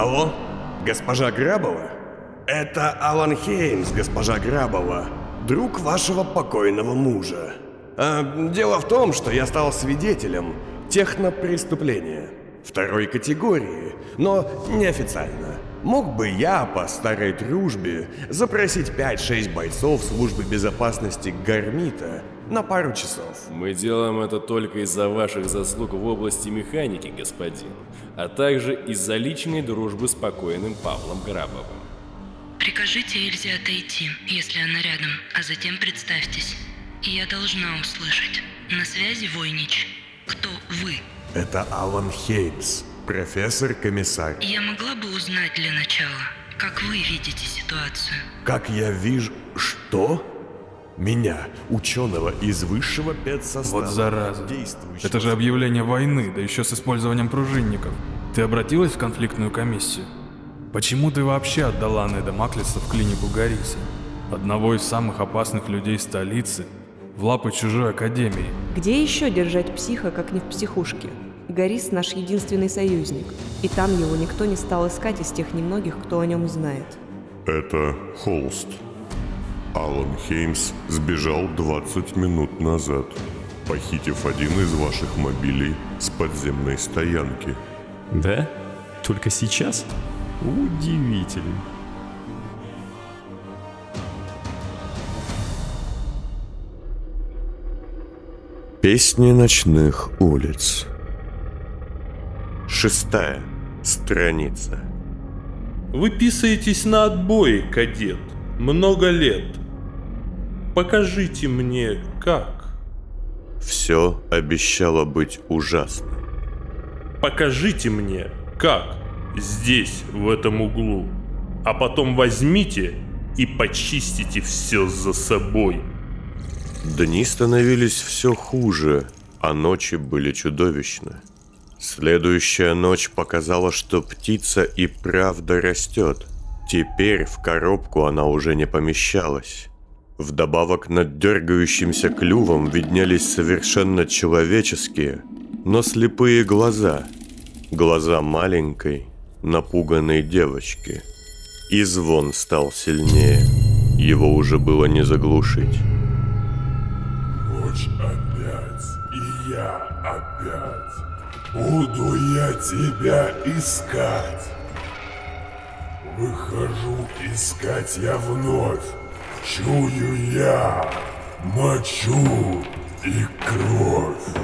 Алло, госпожа Грабова? Это Алан Хеймс, госпожа Грабова, друг вашего покойного мужа. А, дело в том, что я стал свидетелем технопреступления второй категории, но неофициально. Мог бы я по старой дружбе запросить 5-6 бойцов службы безопасности Гармита на пару часов. Мы делаем это только из-за ваших заслуг в области механики, господин, а также из-за личной дружбы с покойным Павлом Грабовым. Прикажите Эльзе отойти, если она рядом, а затем представьтесь. Я должна услышать. На связи Войнич. Кто вы? Это Алан Хеймс, профессор-комиссар. Я могла бы узнать для начала, как вы видите ситуацию. Как я вижу... Что? Меня, ученого из высшего педсостава. Вот зараза. действующего- Это же объявление войны, да еще с использованием пружинников. Ты обратилась в конфликтную комиссию? Почему ты вообще отдала Неда Маклиса в клинику Гариса? Одного из самых опасных людей столицы, в лапы чужой академии. Где еще держать психа, как не в психушке? Горис наш единственный союзник, и там его никто не стал искать из тех немногих, кто о нем знает. Это холст. Алан Хеймс сбежал 20 минут назад, похитив один из ваших мобилей с подземной стоянки. Да? Только сейчас? Удивительно. Песни ночных улиц. Шестая страница. Вы писаетесь на отбой, кадет. Много лет. Покажите мне, как. Все обещало быть ужасным. Покажите мне, как. Здесь, в этом углу. А потом возьмите и почистите все за собой. Дни становились все хуже, а ночи были чудовищны. Следующая ночь показала, что птица и правда растет. Теперь в коробку она уже не помещалась. Вдобавок над дергающимся клювом виднелись совершенно человеческие, но слепые глаза. Глаза маленькой, напуганной девочки. И звон стал сильнее. Его уже было не заглушить. Ночь опять, и я опять. Буду я тебя искать. Выхожу искать я вновь. Чую я мочу и кровь.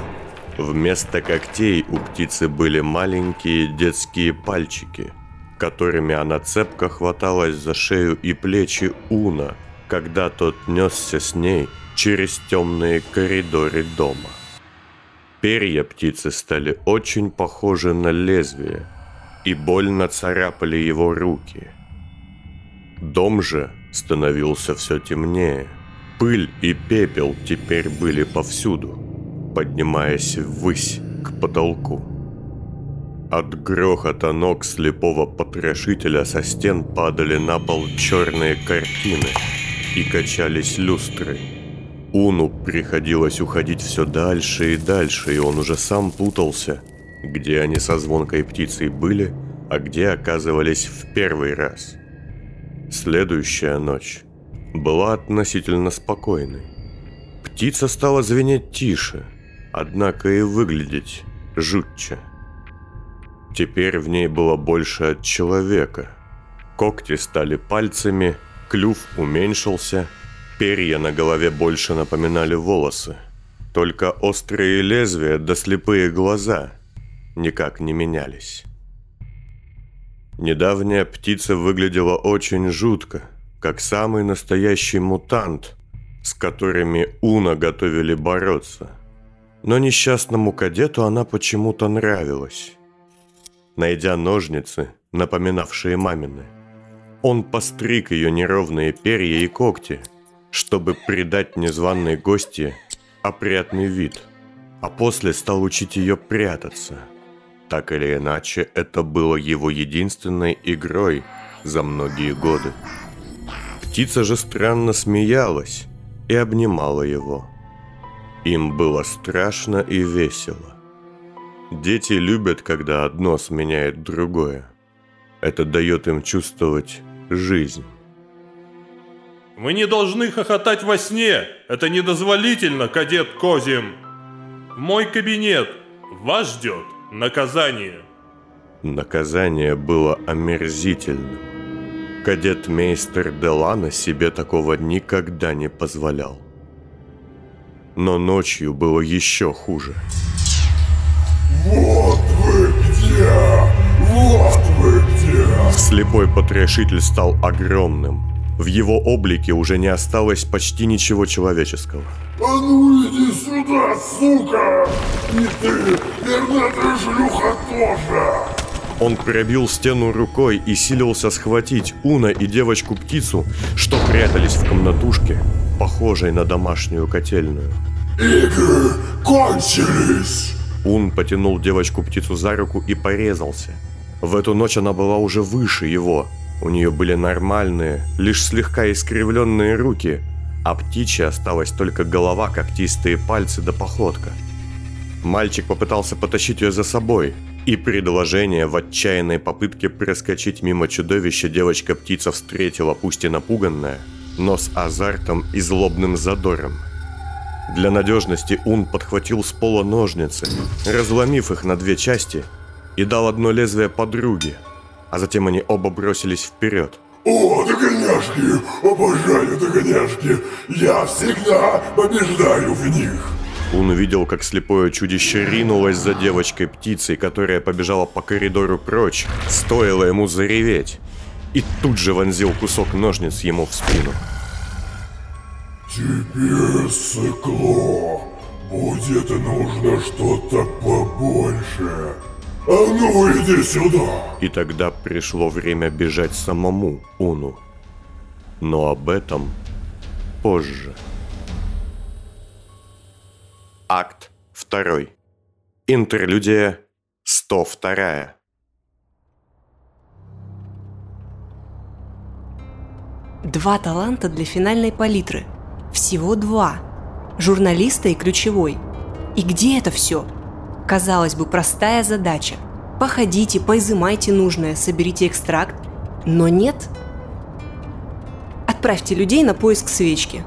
Вместо когтей у птицы были маленькие детские пальчики, которыми она цепко хваталась за шею и плечи Уна, когда тот несся с ней через темные коридоры дома. Перья птицы стали очень похожи на лезвие и больно царапали его руки. Дом же становился все темнее. Пыль и пепел теперь были повсюду, поднимаясь ввысь к потолку. От грохота ног слепого потрошителя со стен падали на пол черные картины и качались люстры. Уну приходилось уходить все дальше и дальше, и он уже сам путался, где они со звонкой птицей были, а где оказывались в первый раз. Следующая ночь была относительно спокойной. Птица стала звенеть тише, однако и выглядеть жутче. Теперь в ней было больше от человека. Когти стали пальцами, клюв уменьшился, перья на голове больше напоминали волосы. Только острые лезвия да слепые глаза никак не менялись. Недавняя птица выглядела очень жутко, как самый настоящий мутант, с которыми Уна готовили бороться. Но несчастному кадету она почему-то нравилась. Найдя ножницы, напоминавшие мамины, он постриг ее неровные перья и когти, чтобы придать незваной гости опрятный вид, а после стал учить ее прятаться. Так или иначе, это было его единственной игрой за многие годы. Птица же странно смеялась и обнимала его. Им было страшно и весело. Дети любят, когда одно сменяет другое. Это дает им чувствовать жизнь. Вы не должны хохотать во сне. Это недозволительно, кадет Козим. Мой кабинет. Вас ждет наказание. Наказание было омерзительным. Кадет-мейстер Делана себе такого никогда не позволял. Но ночью было еще хуже. Вот вы где! Вот вы где! Слепой потрошитель стал огромным. В его облике уже не осталось почти ничего человеческого. А ну иди сюда, сука! И ты, пернатая шлюха тоже! Он пробил стену рукой и силился схватить Уна и девочку-птицу, что прятались в комнатушке, похожей на домашнюю котельную. Игры кончились! Ун потянул девочку-птицу за руку и порезался. В эту ночь она была уже выше его. У нее были нормальные, лишь слегка искривленные руки, а птичья осталась только голова, когтистые пальцы да походка. Мальчик попытался потащить ее за собой, и предложение в отчаянной попытке проскочить мимо чудовища девочка-птица встретила, пусть и напуганная, но с азартом и злобным задором. Для надежности Ун подхватил с пола ножницы, разломив их на две части, и дал одно лезвие подруге, а затем они оба бросились вперед. О, догоняшки! Обожаю догоняшки! Я всегда побеждаю в них! Он увидел, как слепое чудище ринулось за девочкой-птицей, которая побежала по коридору прочь, стоило ему зареветь, и тут же вонзил кусок ножниц ему в спину. Тебе, сыкло, будет нужно что-то побольше. А ну иди сюда! И тогда пришло время бежать самому Уну. Но об этом позже. Акт 2. Интерлюдия 102. Два таланта для финальной палитры. Всего два. Журналиста и ключевой. И где это все? Казалось бы, простая задача. Походите, поизымайте нужное, соберите экстракт. Но нет. Отправьте людей на поиск свечки.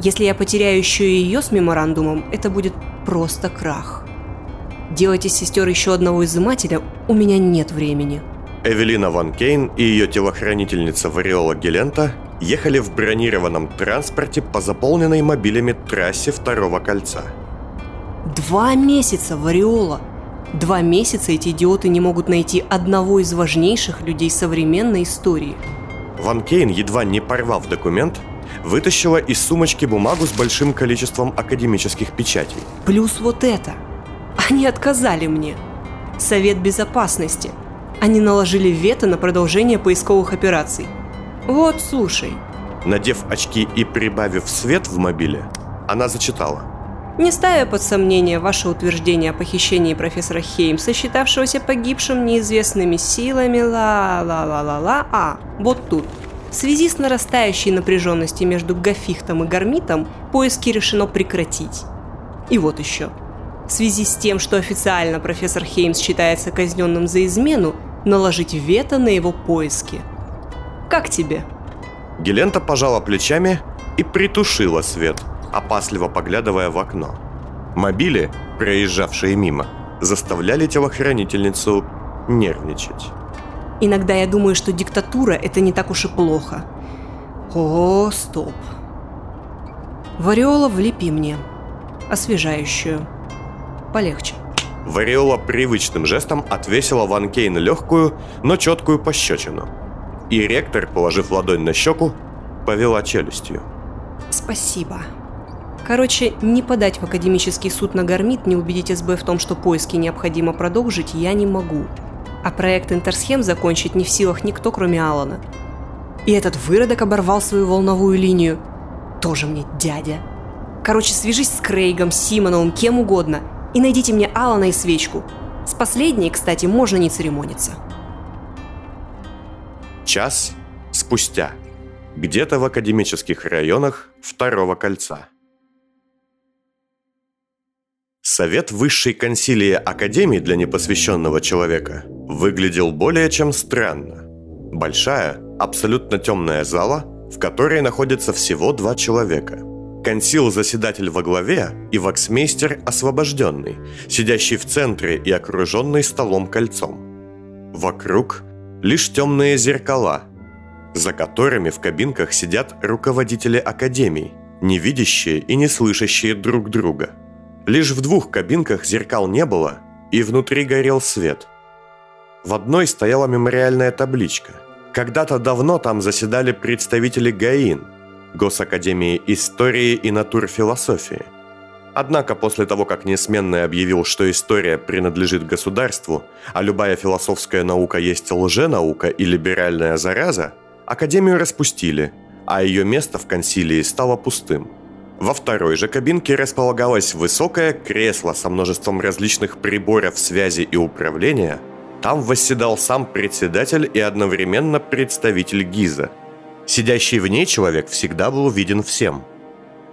Если я потеряю еще и ее с меморандумом, это будет просто крах. Делать из сестер еще одного изымателя у меня нет времени. Эвелина Ван Кейн и ее телохранительница Вариола Гелента ехали в бронированном транспорте по заполненной мобилями трассе второго кольца. Два месяца, Вариола! Два месяца эти идиоты не могут найти одного из важнейших людей современной истории. Ван Кейн, едва не порвав документ, вытащила из сумочки бумагу с большим количеством академических печатей. Плюс вот это. Они отказали мне. Совет Безопасности. Они наложили вето на продолжение поисковых операций. Вот, слушай. Надев очки и прибавив свет в мобиле, она зачитала. Не ставя под сомнение ваше утверждение о похищении профессора Хеймса, считавшегося погибшим неизвестными силами, ла-ла-ла-ла-ла, а, вот тут. В связи с нарастающей напряженностью между Гафихтом и Гармитом, поиски решено прекратить. И вот еще. В связи с тем, что официально профессор Хеймс считается казненным за измену, наложить вето на его поиски. Как тебе? Гелента пожала плечами и притушила свет, опасливо поглядывая в окно. Мобили, проезжавшие мимо, заставляли телохранительницу нервничать. Иногда я думаю, что диктатура – это не так уж и плохо. О, стоп. Вариола влепи мне. Освежающую. Полегче. Вариола привычным жестом отвесила Ван Кейн легкую, но четкую пощечину. И ректор, положив ладонь на щеку, повела челюстью. Спасибо. Короче, не подать в академический суд на Гармит, не убедить СБ в том, что поиски необходимо продолжить, я не могу. А проект Интерсхем закончить не в силах никто, кроме Алана. И этот выродок оборвал свою волновую линию. Тоже мне дядя. Короче, свяжись с Крейгом, Симоновым, кем угодно, и найдите мне Алана и свечку. С последней, кстати, можно не церемониться. Час спустя. Где-то в академических районах второго кольца. Совет высшей консилии Академии для непосвященного человека выглядел более чем странно. Большая, абсолютно темная зала, в которой находится всего два человека. Консил-заседатель во главе и ваксмейстер освобожденный, сидящий в центре и окруженный столом кольцом. Вокруг лишь темные зеркала, за которыми в кабинках сидят руководители академий, не видящие и не слышащие друг друга. Лишь в двух кабинках зеркал не было, и внутри горел свет. В одной стояла мемориальная табличка. Когда-то давно там заседали представители ГАИН, Госакадемии истории и натурфилософии. Однако после того, как Несменный объявил, что история принадлежит государству, а любая философская наука есть лженаука и либеральная зараза, Академию распустили, а ее место в консилии стало пустым. Во второй же кабинке располагалось высокое кресло со множеством различных приборов связи и управления. Там восседал сам председатель и одновременно представитель ГИЗа. Сидящий в ней человек всегда был виден всем.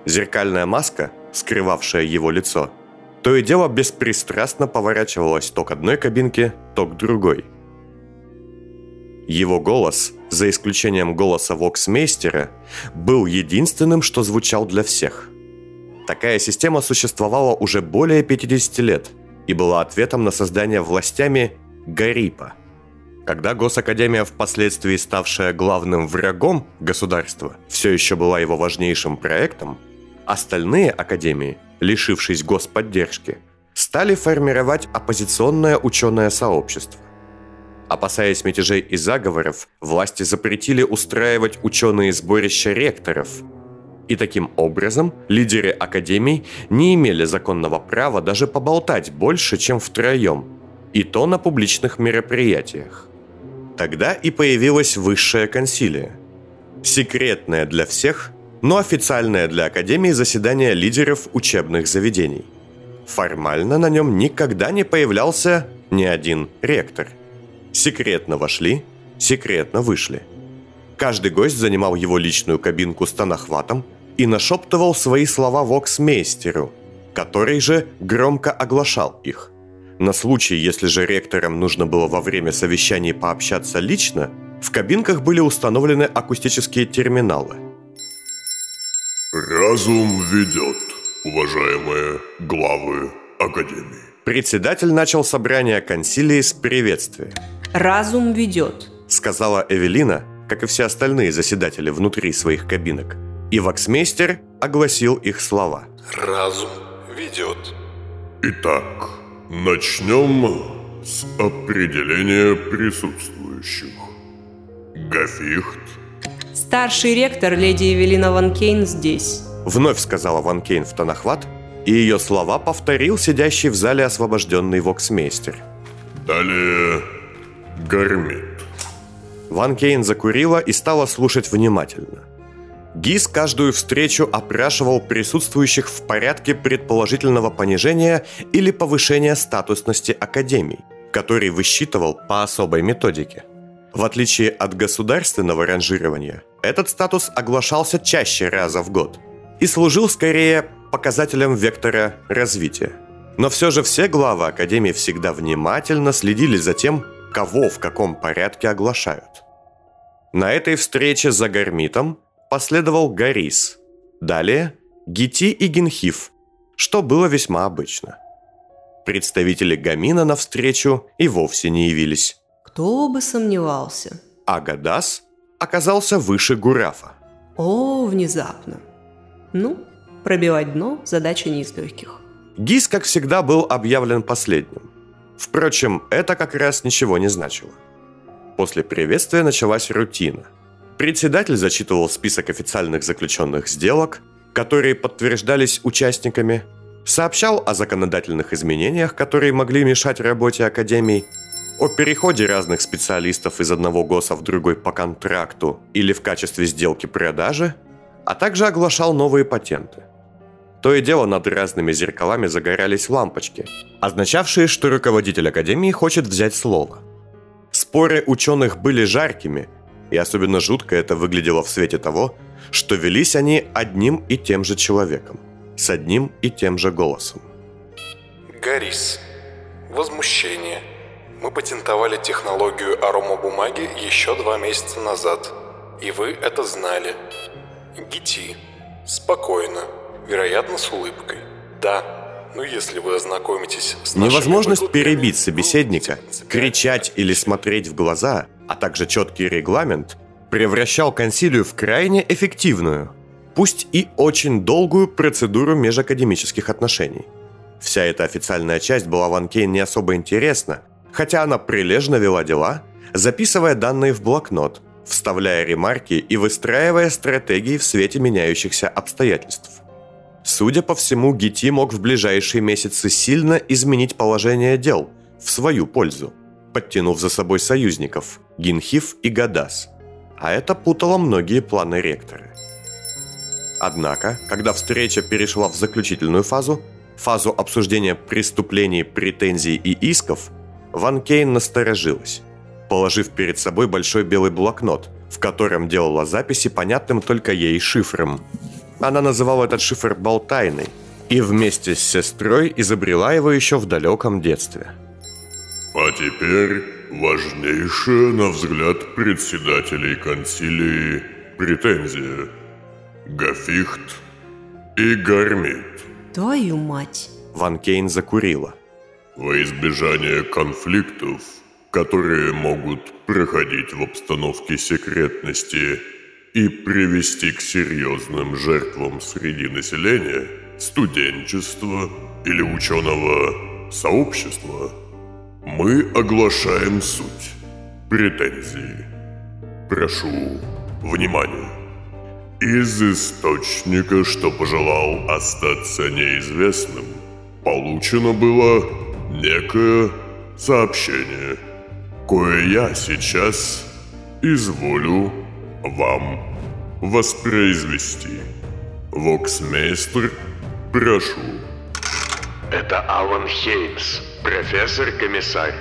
Зеркальная маска, скрывавшая его лицо, то и дело беспристрастно поворачивалась то к одной кабинке, то к другой – его голос, за исключением голоса Воксмейстера, был единственным, что звучал для всех. Такая система существовала уже более 50 лет и была ответом на создание властями Гарипа. Когда Госакадемия, впоследствии ставшая главным врагом государства, все еще была его важнейшим проектом, остальные академии, лишившись господдержки, стали формировать оппозиционное ученое сообщество. Опасаясь мятежей и заговоров, власти запретили устраивать ученые сборища ректоров. И таким образом лидеры академий не имели законного права даже поболтать больше, чем втроем, и то на публичных мероприятиях. Тогда и появилась высшая консилия. Секретная для всех, но официальное для Академии заседание лидеров учебных заведений. Формально на нем никогда не появлялся ни один ректор – Секретно вошли, секретно вышли. Каждый гость занимал его личную кабинку с тонохватом и нашептывал свои слова воксмейстеру, который же громко оглашал их. На случай, если же ректорам нужно было во время совещаний пообщаться лично, в кабинках были установлены акустические терминалы. Разум ведет, уважаемые главы Академии. Председатель начал собрание консилии с приветствия – разум ведет», — сказала Эвелина, как и все остальные заседатели внутри своих кабинок. И ваксмейстер огласил их слова. «Разум ведет». Итак, начнем с определения присутствующих. Гафихт. Старший ректор леди Эвелина Ван Кейн здесь. Вновь сказала Ван Кейн в тонохват, и ее слова повторил сидящий в зале освобожденный воксмейстер. Далее Гормит. Ван Кейн закурила и стала слушать внимательно. Гис каждую встречу опрашивал присутствующих в порядке предположительного понижения или повышения статусности академий, который высчитывал по особой методике. В отличие от государственного ранжирования, этот статус оглашался чаще раза в год и служил скорее показателем вектора развития. Но все же все главы Академии всегда внимательно следили за тем, кого в каком порядке оглашают. На этой встрече за Гармитом последовал Гарис, далее Гити и Генхиф, что было весьма обычно. Представители Гамина на встречу и вовсе не явились. Кто бы сомневался. А Гадас оказался выше Гурафа. О, внезапно. Ну, пробивать дно – задача не из легких. Гис, как всегда, был объявлен последним. Впрочем, это как раз ничего не значило. После приветствия началась рутина. Председатель зачитывал список официальных заключенных сделок, которые подтверждались участниками, сообщал о законодательных изменениях, которые могли мешать работе Академии, о переходе разных специалистов из одного ГОСа в другой по контракту или в качестве сделки продажи, а также оглашал новые патенты – то и дело над разными зеркалами загорялись лампочки, означавшие, что руководитель Академии хочет взять слово. Споры ученых были жаркими, и особенно жутко это выглядело в свете того, что велись они одним и тем же человеком, с одним и тем же голосом. Гарис. Возмущение. Мы патентовали технологию аромабумаги еще два месяца назад. И вы это знали. Гити. Спокойно. Вероятно, с улыбкой. Да. Ну, если вы ознакомитесь с Невозможность перебить собеседника, принципиально кричать или смотреть в глаза, а также четкий регламент, превращал консилию в крайне эффективную, пусть и очень долгую процедуру межакадемических отношений. Вся эта официальная часть была Ван Кейн не особо интересна, хотя она прилежно вела дела, записывая данные в блокнот, вставляя ремарки и выстраивая стратегии в свете меняющихся обстоятельств. Судя по всему, Гити мог в ближайшие месяцы сильно изменить положение дел в свою пользу, подтянув за собой союзников Гинхив и Гадас. А это путало многие планы ректора. Однако, когда встреча перешла в заключительную фазу, фазу обсуждения преступлений, претензий и исков, Ван Кейн насторожилась, положив перед собой большой белый блокнот, в котором делала записи понятным только ей шифром. Она называла этот шифр «болтайной» и вместе с сестрой изобрела его еще в далеком детстве. А теперь важнейшая, на взгляд председателей консилии, претензия. Гафихт и Гармит. Твою мать. Ван Кейн закурила. Во избежание конфликтов, которые могут проходить в обстановке секретности и привести к серьезным жертвам среди населения, студенчества или ученого сообщества, мы оглашаем суть претензии. Прошу внимания. Из источника, что пожелал остаться неизвестным, получено было некое сообщение, кое я сейчас изволю вам воспроизвести. Воксмейстер, прошу. Это Алан Хеймс, профессор-комиссар.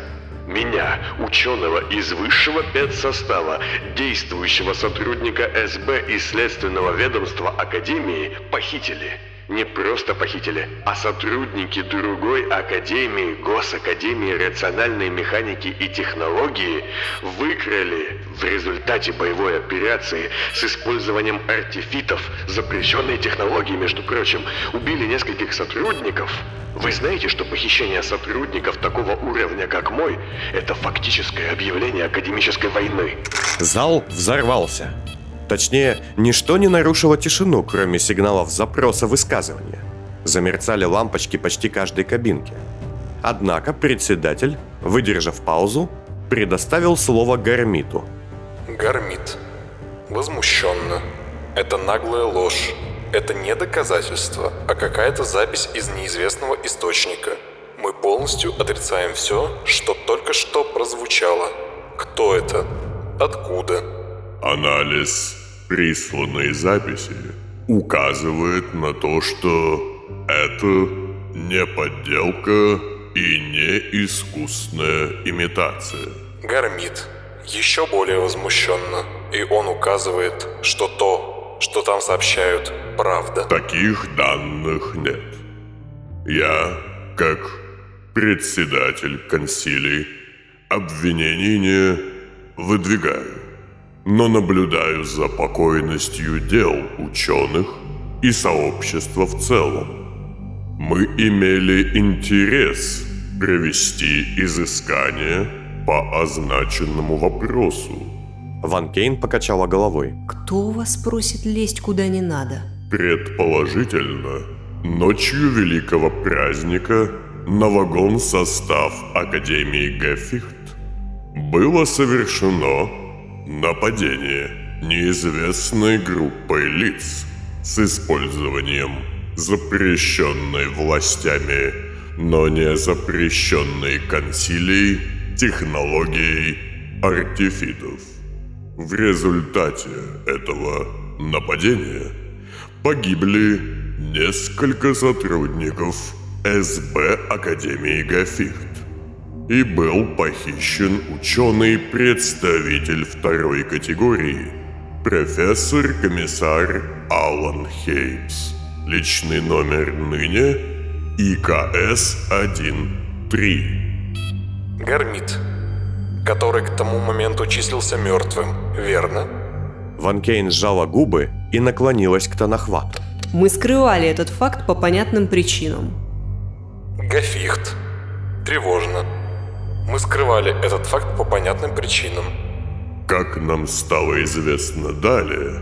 Меня, ученого из высшего педсостава, действующего сотрудника СБ и Следственного ведомства Академии, похитили. Не просто похитили, а сотрудники другой Академии, Госакадемии рациональной механики и технологии выкрали в результате боевой операции с использованием артефитов, запрещенной технологии, между прочим, убили нескольких сотрудников. Вы знаете, что похищение сотрудников такого уровня, как мой, это фактическое объявление академической войны. Зал взорвался. Точнее, ничто не нарушило тишину, кроме сигналов запроса высказывания. Замерцали лампочки почти каждой кабинки. Однако председатель, выдержав паузу, предоставил слово Гармиту. Гармит. Возмущенно. Это наглая ложь. Это не доказательство, а какая-то запись из неизвестного источника. Мы полностью отрицаем все, что только что прозвучало. Кто это? Откуда? Анализ присланной записи указывает на то, что это не подделка и не искусная имитация. Гармит. Еще более возмущенно. И он указывает, что то, что там сообщают, правда. Таких данных нет. Я, как председатель консилий, обвинений не выдвигаю, но наблюдаю за покойностью дел ученых и сообщества в целом. Мы имели интерес провести изыскание по означенному вопросу. Ван Кейн покачала головой. Кто у вас просит лезть куда не надо? Предположительно, ночью великого праздника на вагон-состав Академии Гефихт было совершено нападение неизвестной группой лиц с использованием запрещенной властями, но не запрещенной консилией технологией артефитов. В результате этого нападения погибли несколько сотрудников СБ Академии Гафихт и был похищен ученый-представитель второй категории, профессор-комиссар Алан Хеймс. Личный номер ныне ИКС-13. Гармит, который к тому моменту числился мертвым, верно? Ван Кейн сжала губы и наклонилась к Танахвату. Мы скрывали этот факт по понятным причинам. Гафихт. Тревожно. Мы скрывали этот факт по понятным причинам. Как нам стало известно далее,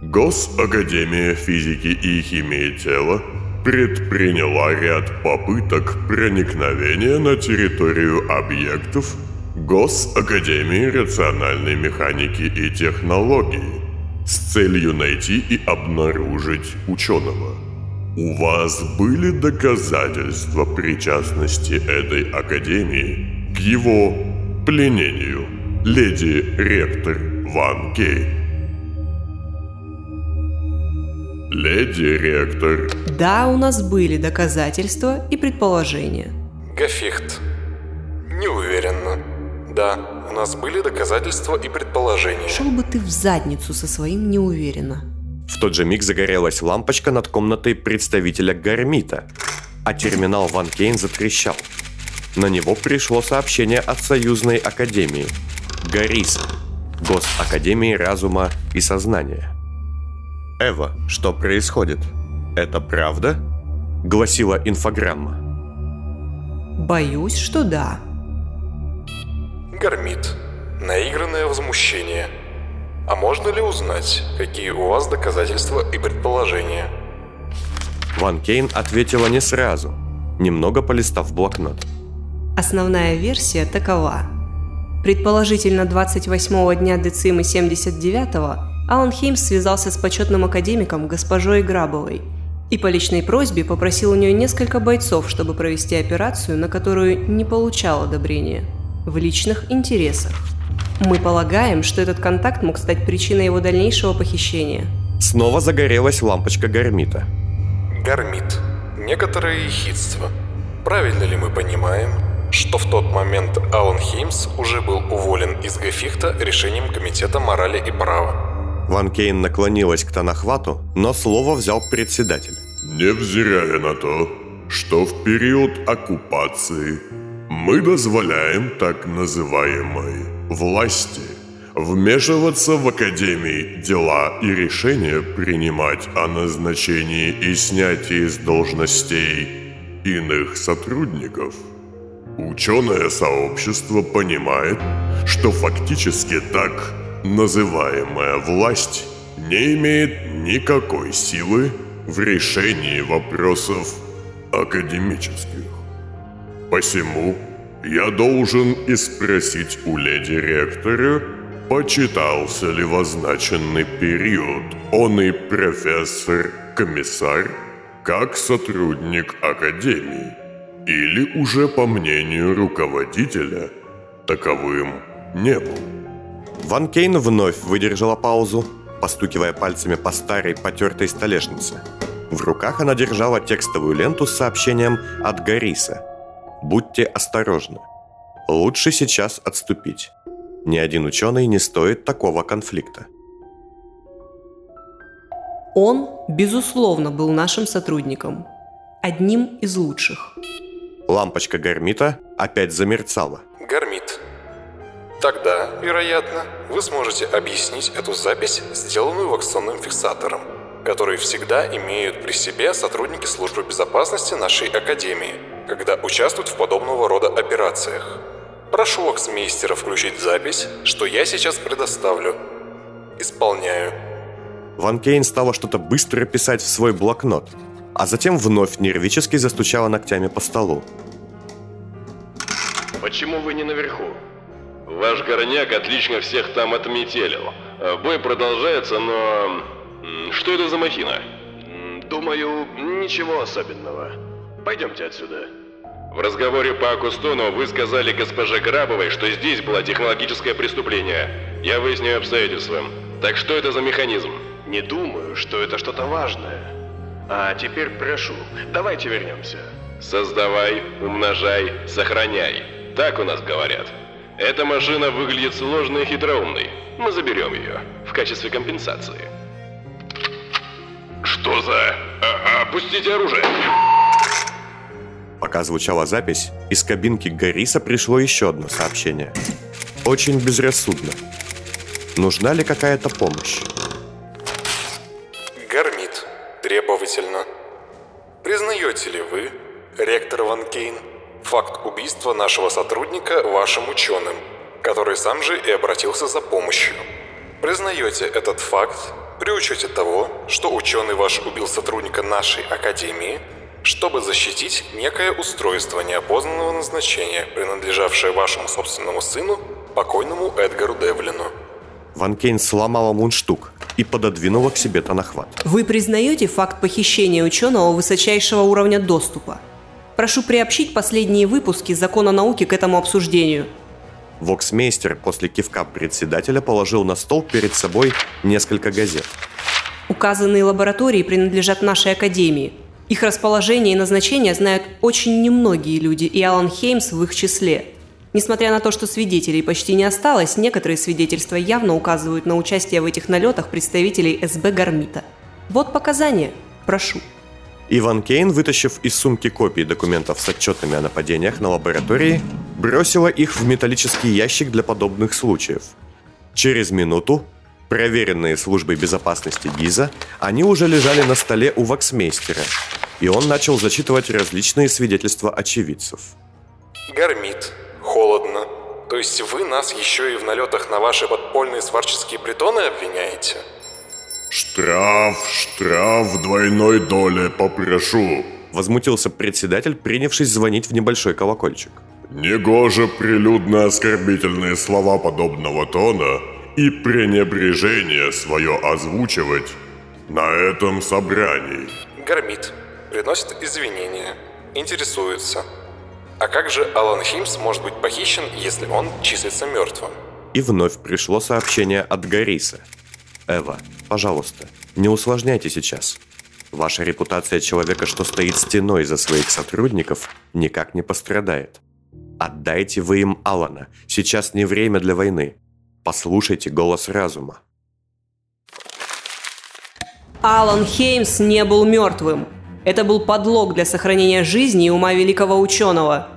Госакадемия физики и химии тела предприняла ряд попыток проникновения на территорию объектов Госакадемии рациональной механики и технологий с целью найти и обнаружить ученого. У вас были доказательства причастности этой академии к его пленению, леди ректор Ван Кейн? Леди ректор, Да, у нас были доказательства и предположения. Гафихт. Не уверенно. Да, у нас были доказательства и предположения. Шел бы ты в задницу со своим неуверенно. В тот же миг загорелась лампочка над комнатой представителя Гармита, а терминал Ван Кейн затрещал. На него пришло сообщение от Союзной Академии. Гариса. Госакадемии разума и сознания. Эва, что происходит? Это правда? Гласила инфограмма. Боюсь, что да. Гармит. Наигранное возмущение. А можно ли узнать, какие у вас доказательства и предположения? Ван Кейн ответила не сразу, немного полистав блокнот. Основная версия такова. Предположительно, 28-го дня Децимы 79-го Алан Хеймс связался с почетным академиком госпожой Грабовой и по личной просьбе попросил у нее несколько бойцов, чтобы провести операцию, на которую не получал одобрения, в личных интересах. Мы полагаем, что этот контакт мог стать причиной его дальнейшего похищения. Снова загорелась лампочка Гармита. Гармит. Некоторое ехидство. Правильно ли мы понимаем, что в тот момент Алан Хеймс уже был уволен из Гафихта решением Комитета морали и права? Ван Кейн наклонилась к Танахвату, но слово взял председатель. невзирая на то, что в период оккупации мы дозволяем так называемой власти вмешиваться в Академии дела и решения принимать о назначении и снятии с должностей иных сотрудников. Ученое сообщество понимает, что фактически так называемая власть не имеет никакой силы в решении вопросов академических. Посему я должен и спросить у леди ректора, почитался ли в означенный период он и профессор-комиссар как сотрудник академии, или уже по мнению руководителя таковым не был. Ван Кейн вновь выдержала паузу, постукивая пальцами по старой потертой столешнице. В руках она держала текстовую ленту с сообщением от Гариса. «Будьте осторожны. Лучше сейчас отступить. Ни один ученый не стоит такого конфликта». Он, безусловно, был нашим сотрудником. Одним из лучших. Лампочка Гармита опять замерцала. Гармит. Тогда, вероятно, вы сможете объяснить эту запись, сделанную вакционным фиксатором, который всегда имеют при себе сотрудники службы безопасности нашей академии, когда участвуют в подобного рода операциях. Прошу ваксмейстера включить запись, что я сейчас предоставлю. Исполняю. Ван Кейн стала что-то быстро писать в свой блокнот, а затем вновь нервически застучала ногтями по столу. Почему вы не наверху? Ваш горняк отлично всех там отметелил. Э, Бой продолжается, но... Что это за махина? Думаю, ничего особенного. Пойдемте отсюда. В разговоре по Акустону вы сказали госпоже Грабовой, что здесь было технологическое преступление. Я выясню обстоятельства. Так что это за механизм? Не думаю, что это что-то важное. А теперь прошу, давайте вернемся. Создавай, умножай, сохраняй. Так у нас говорят. Эта машина выглядит сложной и хитроумной. Мы заберем ее в качестве компенсации. Что за... А- опустите оружие! Пока звучала запись, из кабинки Гариса пришло еще одно сообщение. Очень безрассудно. Нужна ли какая-то помощь? Убийства нашего сотрудника вашим ученым, который сам же и обратился за помощью? Признаете этот факт при учете того, что ученый ваш убил сотрудника нашей академии, чтобы защитить некое устройство неопознанного назначения, принадлежавшее вашему собственному сыну, покойному Эдгару Девлину. Ван Кейн сломала мундштук и пододвинула к себе тонахват. Вы признаете факт похищения ученого высочайшего уровня доступа? Прошу приобщить последние выпуски закона науки к этому обсуждению. Воксмейстер после кивка председателя положил на стол перед собой несколько газет. Указанные лаборатории принадлежат нашей академии. Их расположение и назначение знают очень немногие люди, и Алан Хеймс в их числе. Несмотря на то, что свидетелей почти не осталось, некоторые свидетельства явно указывают на участие в этих налетах представителей СБ Гармита. Вот показания. Прошу. Иван Кейн, вытащив из сумки копии документов с отчетами о нападениях на лаборатории, бросила их в металлический ящик для подобных случаев. Через минуту, проверенные службой безопасности ГИЗа, они уже лежали на столе у ваксмейстера, и он начал зачитывать различные свидетельства очевидцев. Гармит. Холодно. То есть вы нас еще и в налетах на ваши подпольные сварческие притоны обвиняете? Штраф, штраф в двойной доле попрошу. Возмутился председатель, принявшись звонить в небольшой колокольчик. Негоже прилюдно оскорбительные слова подобного тона и пренебрежение свое озвучивать на этом собрании. Гармит. Приносит извинения. Интересуется. А как же Алан Химс может быть похищен, если он числится мертвым? И вновь пришло сообщение от Гариса. Эва, пожалуйста, не усложняйте сейчас. Ваша репутация человека, что стоит стеной за своих сотрудников, никак не пострадает. Отдайте вы им Алана. Сейчас не время для войны. Послушайте голос разума. Алан Хеймс не был мертвым. Это был подлог для сохранения жизни и ума великого ученого.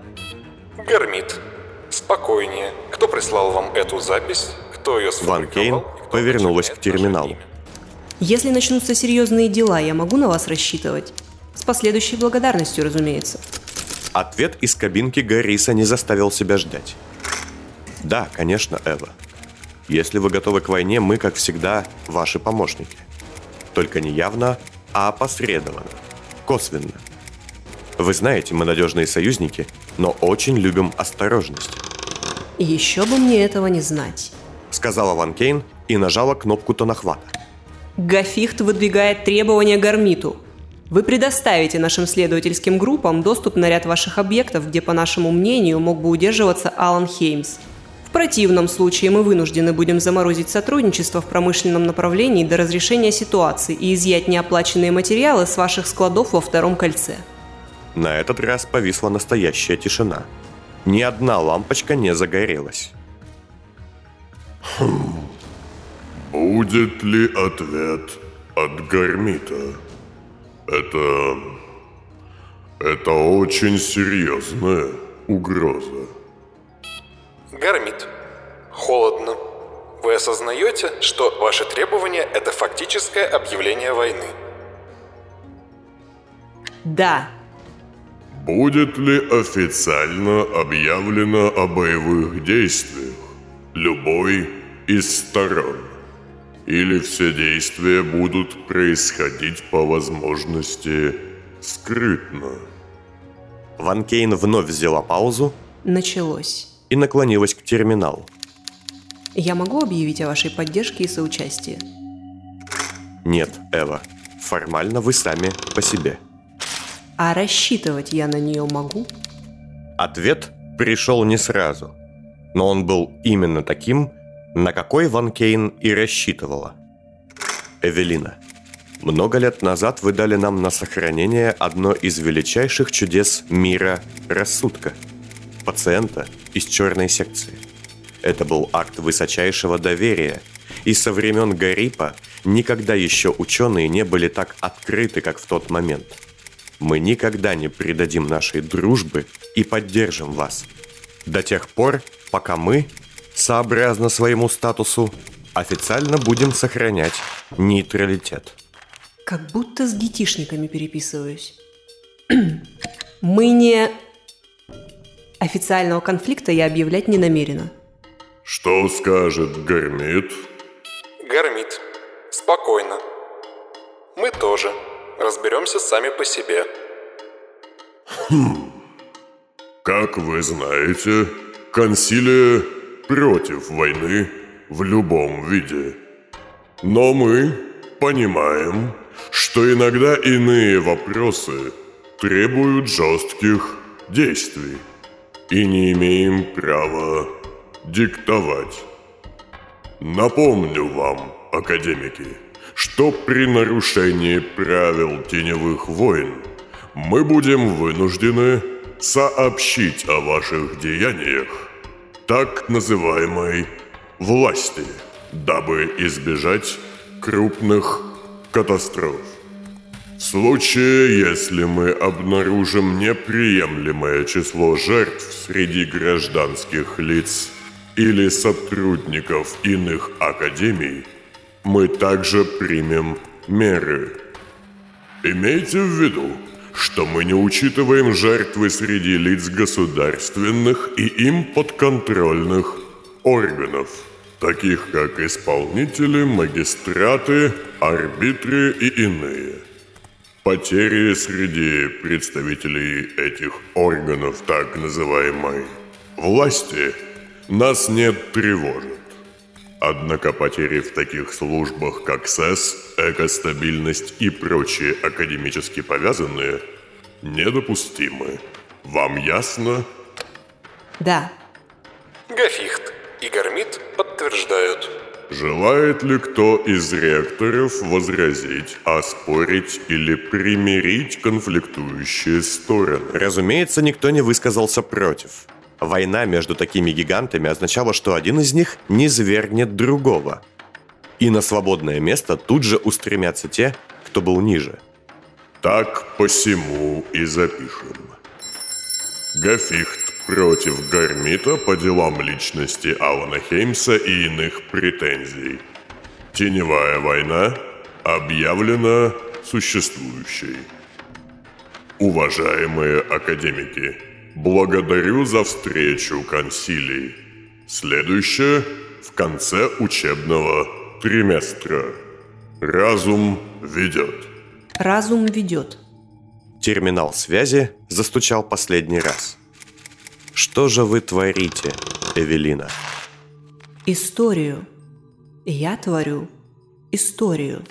Гармит. Спокойнее. Кто прислал вам эту запись? Кто ее Ван Кейн повернулась к терминалу. Если начнутся серьезные дела, я могу на вас рассчитывать. С последующей благодарностью, разумеется. Ответ из кабинки Гарриса не заставил себя ждать. Да, конечно, Эва. Если вы готовы к войне, мы, как всегда, ваши помощники. Только не явно, а опосредованно, косвенно. Вы знаете, мы надежные союзники, но очень любим осторожность. Еще бы мне этого не знать. Сказала Ван Кейн и нажала кнопку тонохвата. Гафихт выдвигает требования Гармиту. Вы предоставите нашим следовательским группам доступ на ряд ваших объектов, где, по нашему мнению, мог бы удерживаться Алан Хеймс. В противном случае мы вынуждены будем заморозить сотрудничество в промышленном направлении до разрешения ситуации и изъять неоплаченные материалы с ваших складов во втором кольце. На этот раз повисла настоящая тишина. Ни одна лампочка не загорелась. Хм. Будет ли ответ от Гармита? Это... Это очень серьезная угроза. Гармит. Холодно. Вы осознаете, что ваши требования – это фактическое объявление войны? Да. Будет ли официально объявлено о боевых действиях любой из сторон? Или все действия будут происходить по возможности скрытно? Ван Кейн вновь взяла паузу. Началось. И наклонилась к терминалу. Я могу объявить о вашей поддержке и соучастии? Нет, Эва. Формально вы сами по себе. А рассчитывать я на нее могу? Ответ пришел не сразу. Но он был именно таким, на какой Ван Кейн и рассчитывала. Эвелина, много лет назад вы дали нам на сохранение одно из величайших чудес мира рассудка – пациента из черной секции. Это был акт высочайшего доверия, и со времен Гарипа никогда еще ученые не были так открыты, как в тот момент. Мы никогда не предадим нашей дружбы и поддержим вас. До тех пор, пока мы, сообразно своему статусу, официально будем сохранять нейтралитет. Как будто с детишниками переписываюсь. Мы не... Официального конфликта я объявлять не намерена. Что скажет Гармит? Гармит. Спокойно. Мы тоже. Разберемся сами по себе. Хм. Как вы знаете, консилия против войны в любом виде. Но мы понимаем, что иногда иные вопросы требуют жестких действий и не имеем права диктовать. Напомню вам, академики, что при нарушении правил теневых войн мы будем вынуждены сообщить о ваших деяниях так называемой власти, дабы избежать крупных катастроф. В случае, если мы обнаружим неприемлемое число жертв среди гражданских лиц или сотрудников иных академий, мы также примем меры. Имейте в виду, что мы не учитываем жертвы среди лиц государственных и им подконтрольных органов, таких как исполнители, магистраты, арбитры и иные. Потери среди представителей этих органов так называемой власти нас не тревожат. Однако потери в таких службах, как СЭС, экостабильность и прочие академически повязанные, недопустимы. Вам ясно? Да. Гафихт и Гармит подтверждают. Желает ли кто из ректоров возразить, оспорить или примирить конфликтующие стороны? Разумеется, никто не высказался против. Война между такими гигантами означала, что один из них не свергнет другого. И на свободное место тут же устремятся те, кто был ниже. Так посему и запишем. Гафихт против Гармита по делам личности Алана Хеймса и иных претензий. Теневая война объявлена существующей. Уважаемые академики, Благодарю за встречу, консилий. Следующее в конце учебного триместра. Разум ведет. Разум ведет. Терминал связи застучал последний раз. Что же вы творите, Эвелина? Историю. Я творю историю.